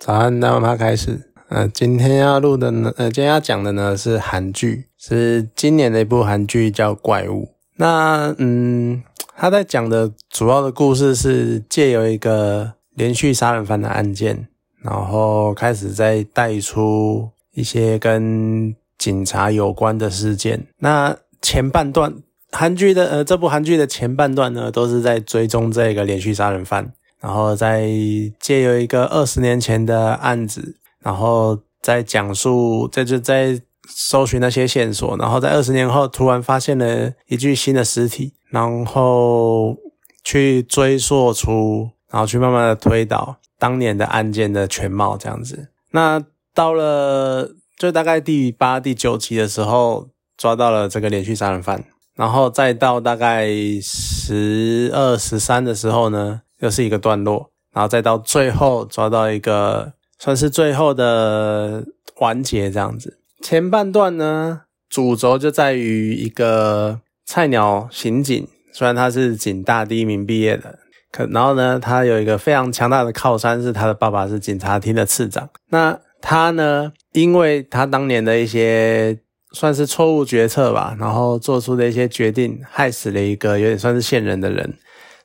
早安，那我们开始。呃，今天要录的呢，呃，今天要讲的呢是韩剧，是今年的一部韩剧叫《怪物》。那嗯，他在讲的主要的故事是借由一个连续杀人犯的案件，然后开始在带出一些跟警察有关的事件。那前半段韩剧的呃，这部韩剧的前半段呢，都是在追踪这个连续杀人犯。然后再借由一个二十年前的案子，然后再讲述，再就在搜寻那些线索，然后在二十年后突然发现了一具新的尸体，然后去追溯出，然后去慢慢的推导当年的案件的全貌，这样子。那到了就大概第八、第九集的时候，抓到了这个连续杀人犯，然后再到大概十二、十三的时候呢。又是一个段落，然后再到最后抓到一个算是最后的完结这样子。前半段呢，主轴就在于一个菜鸟刑警，虽然他是警大第一名毕业的，可然后呢，他有一个非常强大的靠山，是他的爸爸是警察厅的次长。那他呢，因为他当年的一些算是错误决策吧，然后做出的一些决定，害死了一个有点算是线人的人。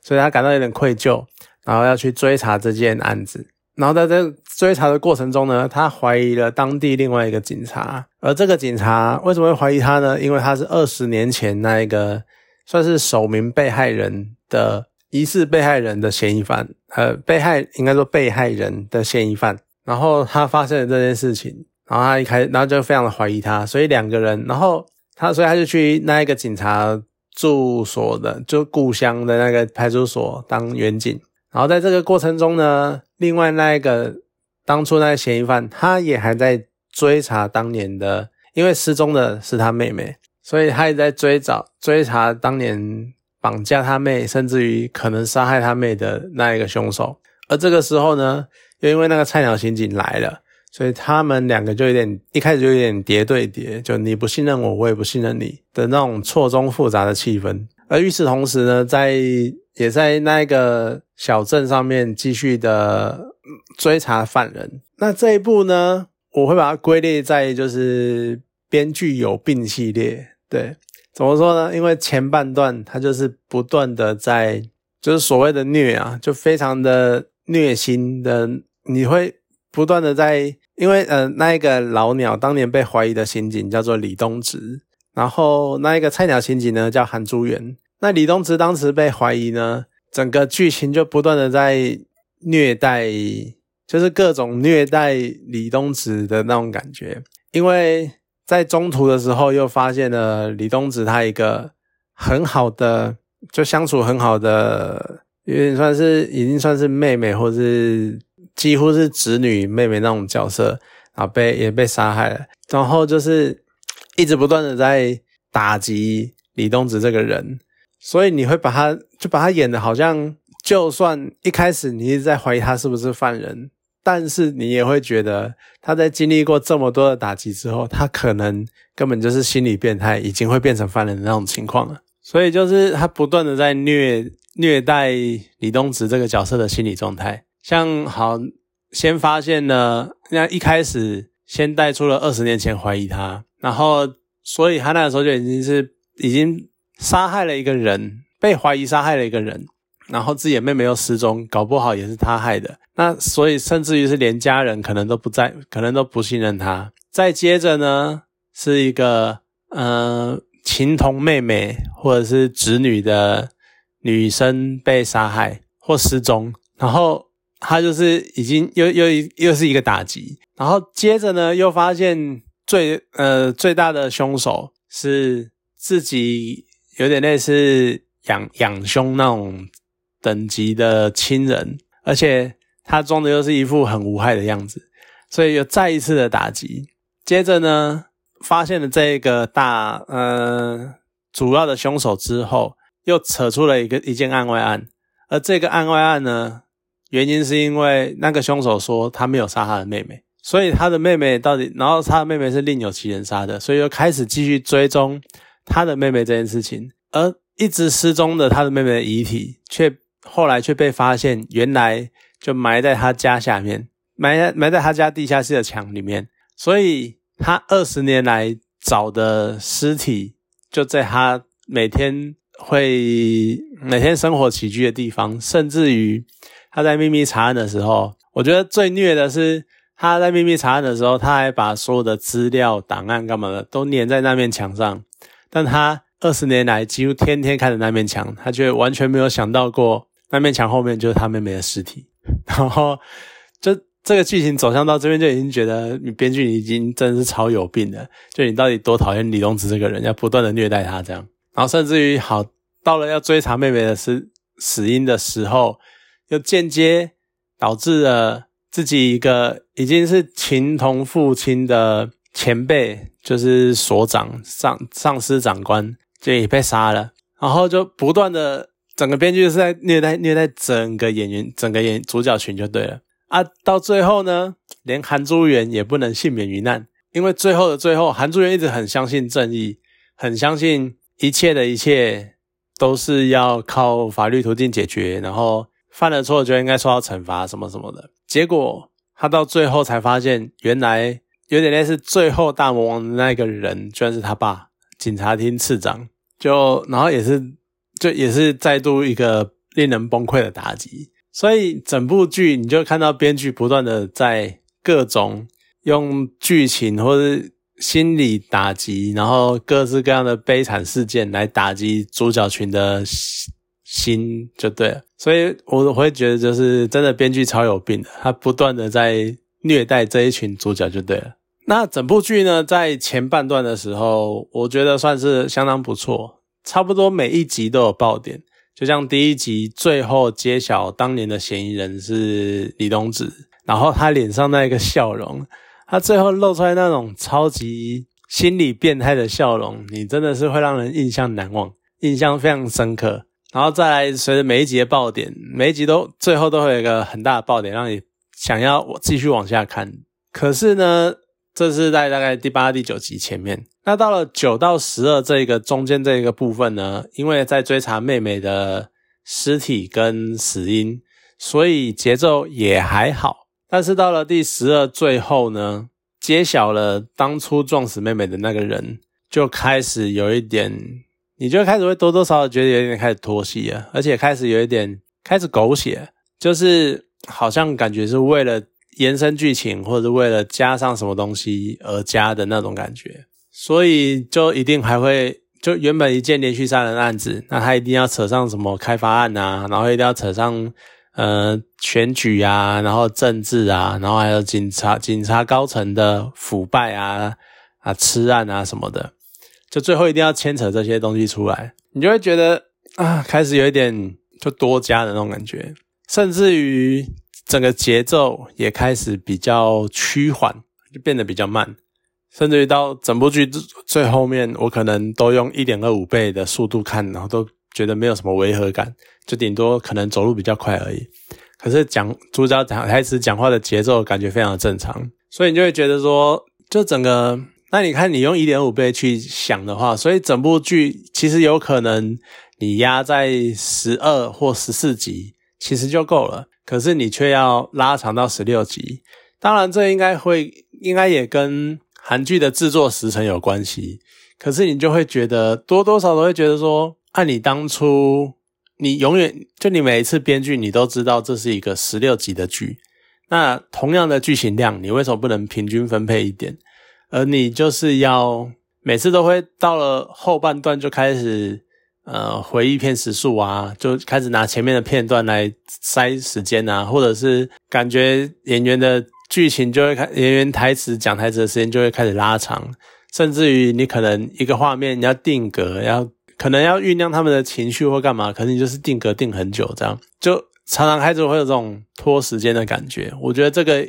所以他感到有点愧疚，然后要去追查这件案子。然后在这追查的过程中呢，他怀疑了当地另外一个警察。而这个警察为什么会怀疑他呢？因为他是二十年前那一个算是首名被害人的疑似被害人的嫌疑犯，呃，被害应该说被害人的嫌疑犯。然后他发现了这件事情，然后他一开，然后就非常的怀疑他。所以两个人，然后他，所以他就去那一个警察。住所的就故乡的那个派出所当远警，然后在这个过程中呢，另外那一个当初那个嫌疑犯，他也还在追查当年的，因为失踪的是他妹妹，所以他也在追找追查当年绑架他妹，甚至于可能杀害他妹的那一个凶手。而这个时候呢，又因为那个菜鸟刑警来了。所以他们两个就有点一开始就有点叠对叠，就你不信任我，我也不信任你的那种错综复杂的气氛。而与此同时呢，在也在那个小镇上面继续的追查犯人。那这一部呢，我会把它归类在就是编剧有病系列。对，怎么说呢？因为前半段他就是不断的在就是所谓的虐啊，就非常的虐心的，你会不断的在。因为呃，那一个老鸟当年被怀疑的刑警叫做李东植，然后那一个菜鸟刑警呢叫韩珠元。那李东植当时被怀疑呢，整个剧情就不断的在虐待，就是各种虐待李东植的那种感觉。因为在中途的时候又发现了李东植他一个很好的，就相处很好的，有点算是已经算是妹妹或是。几乎是侄女妹妹那种角色，然后被也被杀害了，然后就是一直不断的在打击李东子这个人，所以你会把他就把他演的好像，就算一开始你一直在怀疑他是不是犯人，但是你也会觉得他在经历过这么多的打击之后，他可能根本就是心理变态，已经会变成犯人的那种情况了。所以就是他不断的在虐虐待李东植这个角色的心理状态。像好，先发现呢，那一开始先带出了二十年前怀疑他，然后所以他那个时候就已经是已经杀害了一个人，被怀疑杀害了一个人，然后自己的妹妹又失踪，搞不好也是他害的。那所以甚至于是连家人可能都不在，可能都不信任他。再接着呢，是一个呃情同妹妹或者是侄女的女生被杀害或失踪，然后。他就是已经又又又是一个打击，然后接着呢，又发现最呃最大的凶手是自己有点类似养养凶那种等级的亲人，而且他装的又是一副很无害的样子，所以又再一次的打击。接着呢，发现了这个大呃主要的凶手之后，又扯出了一个一件案外案，而这个案外案呢。原因是因为那个凶手说他没有杀他的妹妹，所以他的妹妹到底，然后他的妹妹是另有其人杀的，所以又开始继续追踪他的妹妹这件事情，而一直失踪的他的妹妹的遗体，却后来却被发现，原来就埋在他家下面埋在埋在他家地下室的墙里面，所以他二十年来找的尸体就在他每天会每天生活起居的地方，甚至于他在秘密查案的时候，我觉得最虐的是他在秘密查案的时候，他还把所有的资料档案干嘛的都粘在那面墙上，但他二十年来几乎天天看着那面墙，他却完全没有想到过那面墙后面就是他妹妹的尸体，然后就。这个剧情走向到这边就已经觉得你编剧已经真的是超有病了，就你到底多讨厌李东子这个人，要不断的虐待他这样，然后甚至于好到了要追查妹妹的死死因的时候，又间接导致了自己一个已经是情同父亲的前辈，就是所长上上司长官就也被杀了，然后就不断的整个编剧是在虐待虐待整个演员整个演主角群就对了。啊，到最后呢，连韩珠元也不能幸免于难，因为最后的最后，韩珠元一直很相信正义，很相信一切的一切都是要靠法律途径解决，然后犯了错就应该受到惩罚，什么什么的。结果他到最后才发现，原来有点类似最后大魔王的那个人，居然是他爸，警察厅次长。就然后也是，就也是再度一个令人崩溃的打击。所以整部剧你就看到编剧不断的在各种用剧情或者心理打击，然后各式各样的悲惨事件来打击主角群的心，就对了。所以我会觉得就是真的编剧超有病的，他不断的在虐待这一群主角就对了。那整部剧呢，在前半段的时候，我觉得算是相当不错，差不多每一集都有爆点。就像第一集最后揭晓当年的嫌疑人是李东子，然后他脸上那个笑容，他最后露出来那种超级心理变态的笑容，你真的是会让人印象难忘，印象非常深刻。然后再来随着每一集的爆点，每一集都最后都会有一个很大的爆点，让你想要我继续往下看。可是呢，这是在大概第八、第九集前面。那到了九到十二这个中间这一个部分呢，因为在追查妹妹的尸体跟死因，所以节奏也还好。但是到了第十二最后呢，揭晓了当初撞死妹妹的那个人，就开始有一点，你就开始会多多少少觉得有点开始拖戏了，而且开始有一点开始狗血，就是好像感觉是为了延伸剧情，或者为了加上什么东西而加的那种感觉。所以就一定还会，就原本一件连续杀人案子，那他一定要扯上什么开发案啊，然后一定要扯上呃选举啊，然后政治啊，然后还有警察警察高层的腐败啊啊吃案啊什么的，就最后一定要牵扯这些东西出来，你就会觉得啊，开始有一点就多加的那种感觉，甚至于整个节奏也开始比较趋缓，就变得比较慢。甚至于到整部剧最后面，我可能都用一点二五倍的速度看，然后都觉得没有什么违和感，就顶多可能走路比较快而已。可是讲主角讲台词、讲话的节奏感觉非常正常，所以你就会觉得说，就整个那你看你用一点五倍去想的话，所以整部剧其实有可能你压在十二或十四集其实就够了，可是你却要拉长到十六集。当然，这应该会应该也跟。韩剧的制作时程有关系，可是你就会觉得多多少少会觉得说，按你当初，你永远就你每一次编剧，你都知道这是一个十六集的剧，那同样的剧情量，你为什么不能平均分配一点？而你就是要每次都会到了后半段就开始呃回忆片时数啊，就开始拿前面的片段来塞时间啊，或者是感觉演员的。剧情就会开，演员台词讲台词的时间就会开始拉长，甚至于你可能一个画面你要定格，要可能要酝酿他们的情绪或干嘛，可能你就是定格定很久，这样就常常开始会有这种拖时间的感觉。我觉得这个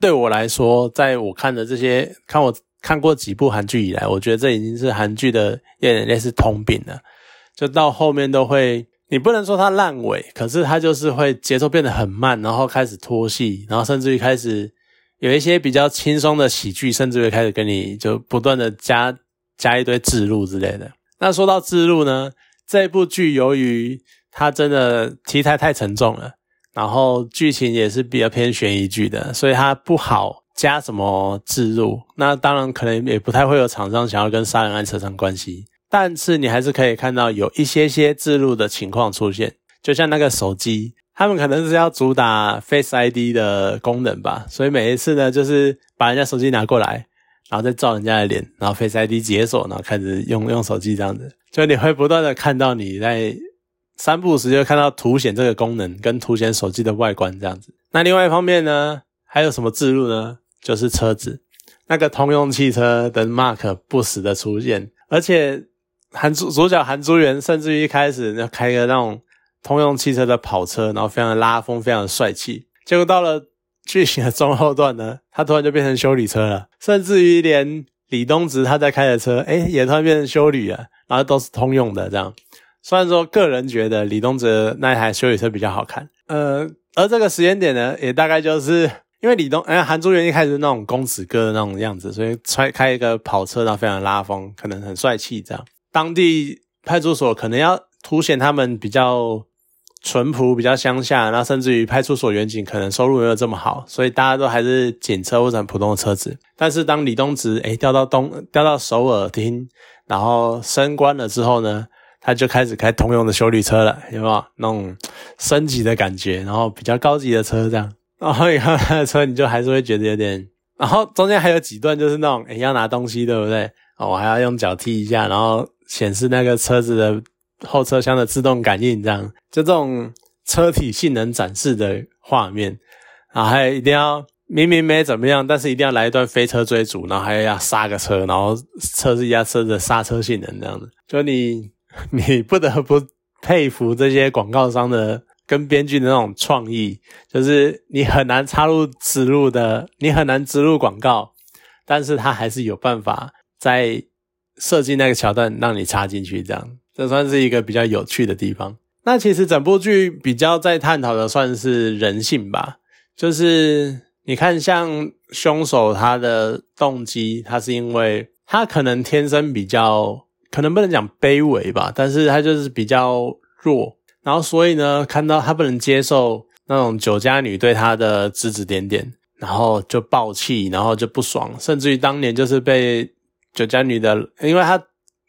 对我来说，在我看的这些看我看过几部韩剧以来，我觉得这已经是韩剧的有点类似通病了，就到后面都会。你不能说它烂尾，可是它就是会节奏变得很慢，然后开始拖戏，然后甚至于开始。有一些比较轻松的喜剧，甚至会开始跟你就不断的加加一堆字录之类的。那说到字录呢，这部剧由于它真的题材太沉重了，然后剧情也是比较偏悬疑剧的，所以它不好加什么置入。那当然可能也不太会有厂商想要跟杀人案扯上关系，但是你还是可以看到有一些些置入的情况出现，就像那个手机，他们可能是要主打 Face ID 的功能吧，所以每一次呢，就是把人家手机拿过来，然后再照人家的脸，然后 Face ID 解锁，然后开始用用手机这样子，就你会不断的看到你在。三步时就看到凸显这个功能跟凸显手机的外观这样子。那另外一方面呢，还有什么置入呢？就是车子，那个通用汽车的 mark 不时的出现，而且韩主主角韩珠元甚至于一开始要开个那种通用汽车的跑车，然后非常的拉风，非常的帅气。结果到了剧情的中后段呢，他突然就变成修理车了，甚至于连李东植他在开的车，哎，也突然变成修理了，然后都是通用的这样。虽然说个人觉得李东哲那一台修理车比较好看，呃，而这个时间点呢，也大概就是因为李东，哎，韩珠元一开始那种公子哥的那种样子，所以开开一个跑车，然后非常拉风，可能很帅气这样。当地派出所可能要凸显他们比较淳朴、比较乡下，然后甚至于派出所远景可能收入没有这么好，所以大家都还是警车或者普通的车子。但是当李东植哎调到东调到首尔厅，然后升官了之后呢？他就开始开通用的修理车了，有没有那种升级的感觉？然后比较高级的车这样，然后你看他的车，你就还是会觉得有点。然后中间还有几段就是那种，诶要拿东西，对不对？我还要用脚踢一下，然后显示那个车子的后车厢的自动感应，这样就这种车体性能展示的画面。然后还一定要明明没怎么样，但是一定要来一段飞车追逐，然后还要刹个车，然后测试一下车的刹车性能，这样子，就你。你不得不佩服这些广告商的跟编剧的那种创意，就是你很难插入植入的，你很难植入广告，但是他还是有办法在设计那个桥段让你插进去，这样这算是一个比较有趣的地方。那其实整部剧比较在探讨的算是人性吧，就是你看像凶手他的动机，他是因为他可能天生比较。可能不能讲卑微吧，但是他就是比较弱，然后所以呢，看到他不能接受那种酒家女对他的指指点点，然后就暴气，然后就不爽，甚至于当年就是被酒家女的，因为他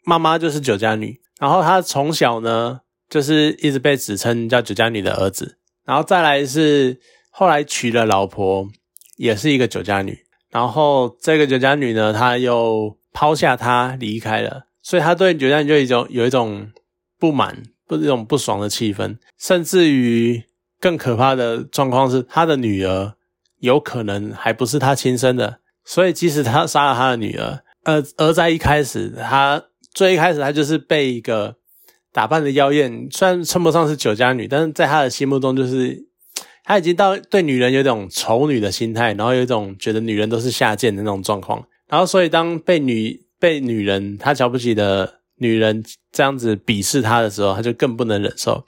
妈妈就是酒家女，然后他从小呢就是一直被指称叫酒家女的儿子，然后再来是后来娶了老婆，也是一个酒家女，然后这个酒家女呢，他又抛下他离开了。所以他对酒家女就一种有一种不满，不是一种不爽的气氛，甚至于更可怕的状况是，他的女儿有可能还不是他亲生的。所以即使他杀了他的女儿，呃，而在一开始，他最一开始他就是被一个打扮的妖艳，虽然称不上是酒家女，但是在他的心目中，就是他已经到对女人有种丑女的心态，然后有一种觉得女人都是下贱的那种状况。然后所以当被女被女人他瞧不起的女人这样子鄙视他的时候，他就更不能忍受，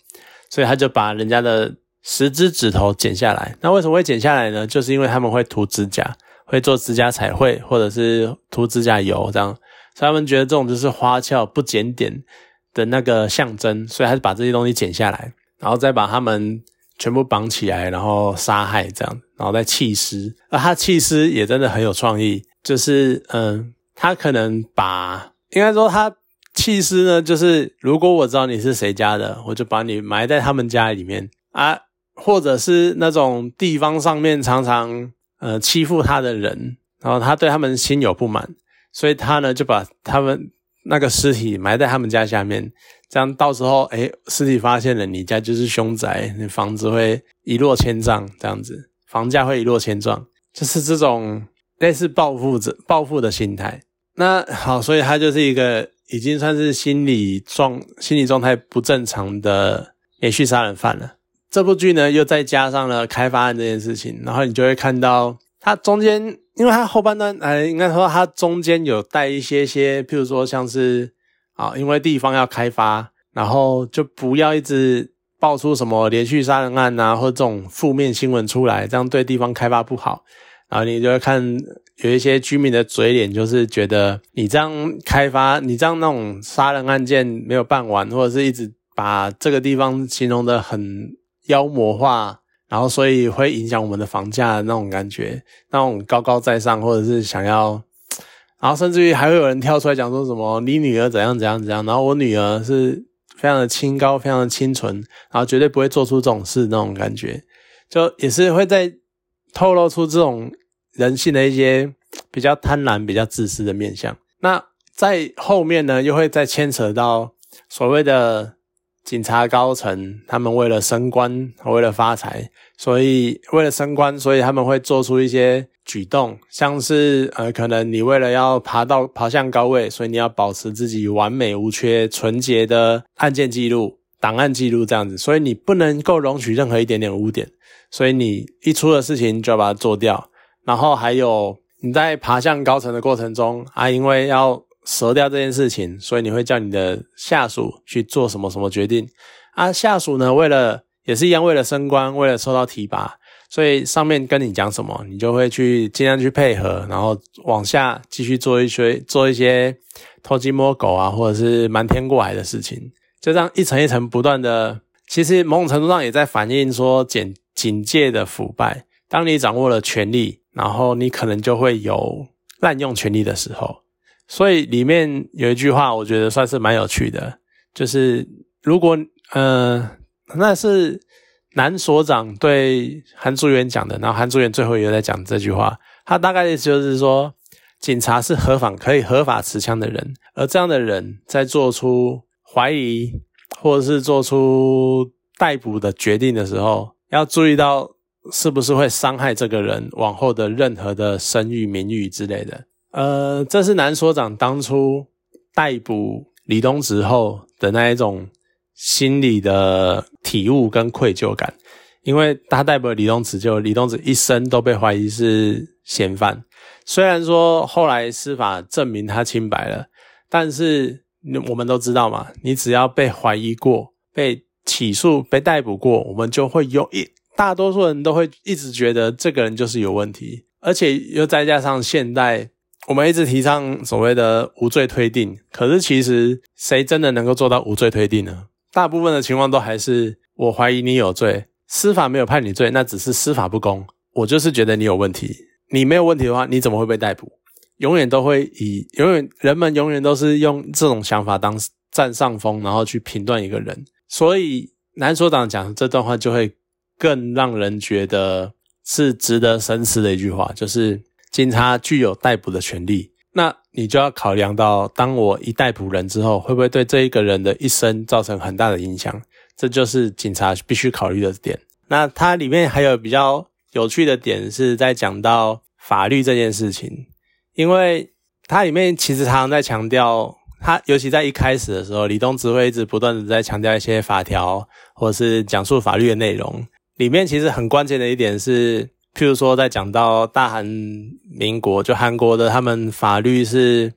所以他就把人家的十只指头剪下来。那为什么会剪下来呢？就是因为他们会涂指甲，会做指甲彩绘，或者是涂指甲油这样，所以他们觉得这种就是花俏不检点的那个象征，所以还是把这些东西剪下来，然后再把他们全部绑起来，然后杀害这样，然后再弃尸。而他弃尸也真的很有创意，就是嗯。他可能把，应该说他弃尸呢，就是如果我知道你是谁家的，我就把你埋在他们家里面啊，或者是那种地方上面常常呃欺负他的人，然后他对他们心有不满，所以他呢就把他们那个尸体埋在他们家下面，这样到时候哎尸体发现了，你家就是凶宅，你房子会一落千丈，这样子房价会一落千丈，就是这种。类似报复者报复的心态，那好，所以他就是一个已经算是心理状心理状态不正常的连续杀人犯了。这部剧呢，又再加上了开发案这件事情，然后你就会看到他中间，因为他后半段，哎，应该说他中间有带一些些，譬如说像是啊，因为地方要开发，然后就不要一直爆出什么连续杀人案啊，或这种负面新闻出来，这样对地方开发不好。然后你就会看有一些居民的嘴脸，就是觉得你这样开发，你这样那种杀人案件没有办完，或者是一直把这个地方形容的很妖魔化，然后所以会影响我们的房价的那种感觉，那种高高在上，或者是想要，然后甚至于还会有人跳出来讲说什么你女儿怎样怎样怎样，然后我女儿是非常的清高，非常的清纯，然后绝对不会做出这种事那种感觉，就也是会在透露出这种人性的一些 比较贪婪、比较自私的面相。那在后面呢，又会再牵扯到所谓的。警察高层，他们为了升官，为了发财，所以为了升官，所以他们会做出一些举动，像是呃，可能你为了要爬到爬向高位，所以你要保持自己完美无缺、纯洁的案件记录、档案记录这样子，所以你不能够容许任何一点点污点，所以你一出了事情就要把它做掉。然后还有你在爬向高层的过程中啊，因为要。折掉这件事情，所以你会叫你的下属去做什么什么决定啊？下属呢，为了也是一样，为了升官，为了受到提拔，所以上面跟你讲什么，你就会去尽量去配合，然后往下继续做一些做一些偷鸡摸狗啊，或者是瞒天过海的事情，就这样一层一层不断的，其实某种程度上也在反映说警警戒的腐败。当你掌握了权力，然后你可能就会有滥用权力的时候。所以里面有一句话，我觉得算是蛮有趣的，就是如果呃，那是男所长对韩朱元讲的，然后韩朱元最后也在讲这句话，他大概意思就是说，警察是合法可以合法持枪的人，而这样的人在做出怀疑或者是做出逮捕的决定的时候，要注意到是不是会伤害这个人往后的任何的声誉、名誉之类的。呃，这是南所长当初逮捕李东植后的那一种心理的体悟跟愧疚感，因为他逮捕李东植，就李东植一生都被怀疑是嫌犯。虽然说后来司法证明他清白了，但是我们都知道嘛，你只要被怀疑过、被起诉、被逮捕过，我们就会有一大多数人都会一直觉得这个人就是有问题，而且又再加上现代。我们一直提倡所谓的无罪推定，可是其实谁真的能够做到无罪推定呢？大部分的情况都还是我怀疑你有罪，司法没有判你罪，那只是司法不公。我就是觉得你有问题，你没有问题的话，你怎么会被逮捕？永远都会以永远人们永远都是用这种想法当占上风，然后去评断一个人。所以南所长讲这段话就会更让人觉得是值得深思的一句话，就是。警察具有逮捕的权利，那你就要考量到，当我一逮捕人之后，会不会对这一个人的一生造成很大的影响？这就是警察必须考虑的点。那它里面还有比较有趣的点，是在讲到法律这件事情，因为它里面其实常常在强调，它尤其在一开始的时候，李东只会一直不断的在强调一些法条，或者是讲述法律的内容。里面其实很关键的一点是。譬如说，在讲到大韩民国，就韩国的他们法律是，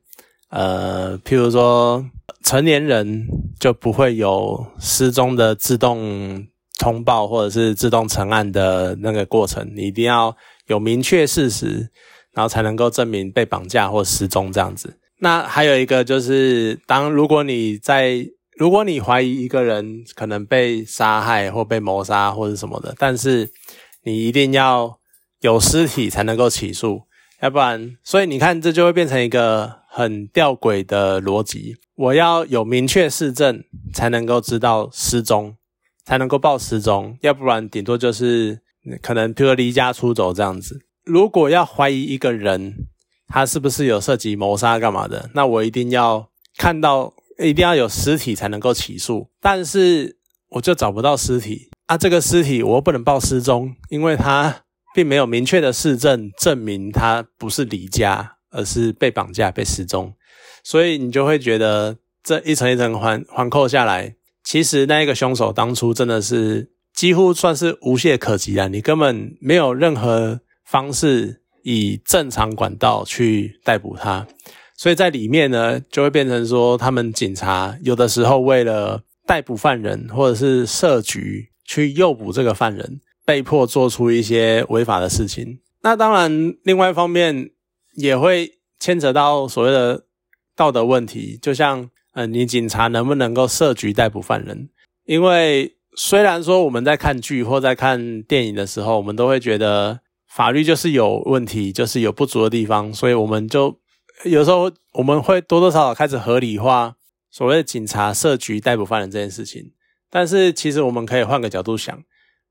呃，譬如说成年人就不会有失踪的自动通报或者是自动成案的那个过程，你一定要有明确事实，然后才能够证明被绑架或失踪这样子。那还有一个就是，当如果你在如果你怀疑一个人可能被杀害或被谋杀或者什么的，但是你一定要。有尸体才能够起诉，要不然，所以你看，这就会变成一个很吊诡的逻辑。我要有明确事证才能够知道失踪，才能够报失踪，要不然顶多就是可能，譬如离家出走这样子。如果要怀疑一个人，他是不是有涉及谋杀干嘛的，那我一定要看到，一定要有尸体才能够起诉。但是我就找不到尸体啊，这个尸体我又不能报失踪，因为他。并没有明确的事证证明他不是离家，而是被绑架、被失踪，所以你就会觉得这一层一层环环扣下来，其实那一个凶手当初真的是几乎算是无懈可击啊，你根本没有任何方式以正常管道去逮捕他，所以在里面呢，就会变成说，他们警察有的时候为了逮捕犯人，或者是设局去诱捕这个犯人。被迫做出一些违法的事情，那当然，另外一方面也会牵扯到所谓的道德问题。就像，呃，你警察能不能够设局逮捕犯人？因为虽然说我们在看剧或在看电影的时候，我们都会觉得法律就是有问题，就是有不足的地方，所以我们就有时候我们会多多少少开始合理化所谓的警察设局逮捕犯人这件事情。但是其实我们可以换个角度想，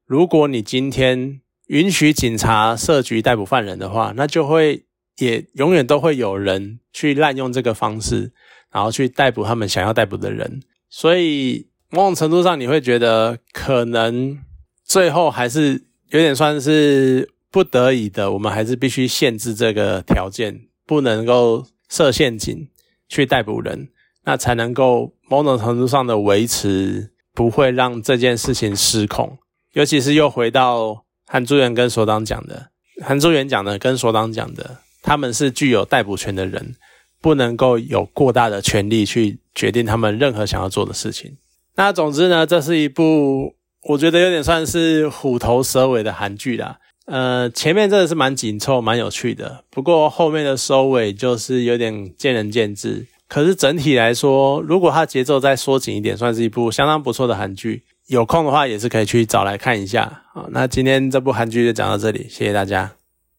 如果你今天允许警察设局逮捕犯人的话，那就会也永远都会有人去滥用这个方式，然后去逮捕他们想要逮捕的人。所以某种程度上，你会觉得可能最后还是有点算是不得已的，我们还是必须限制这个条件，不能够设陷阱去逮捕人，那才能够某种程度上的维持。不会让这件事情失控，尤其是又回到韩朱元跟所长讲的，韩朱元讲的跟所长讲的，他们是具有逮捕权的人，不能够有过大的权力去决定他们任何想要做的事情。那总之呢，这是一部我觉得有点算是虎头蛇尾的韩剧啦。呃，前面真的是蛮紧凑、蛮有趣的，不过后面的收尾就是有点见仁见智。可是整体来说，如果它节奏再缩紧一点，算是一部相当不错的韩剧。有空的话，也是可以去找来看一下。好，那今天这部韩剧就讲到这里，谢谢大家。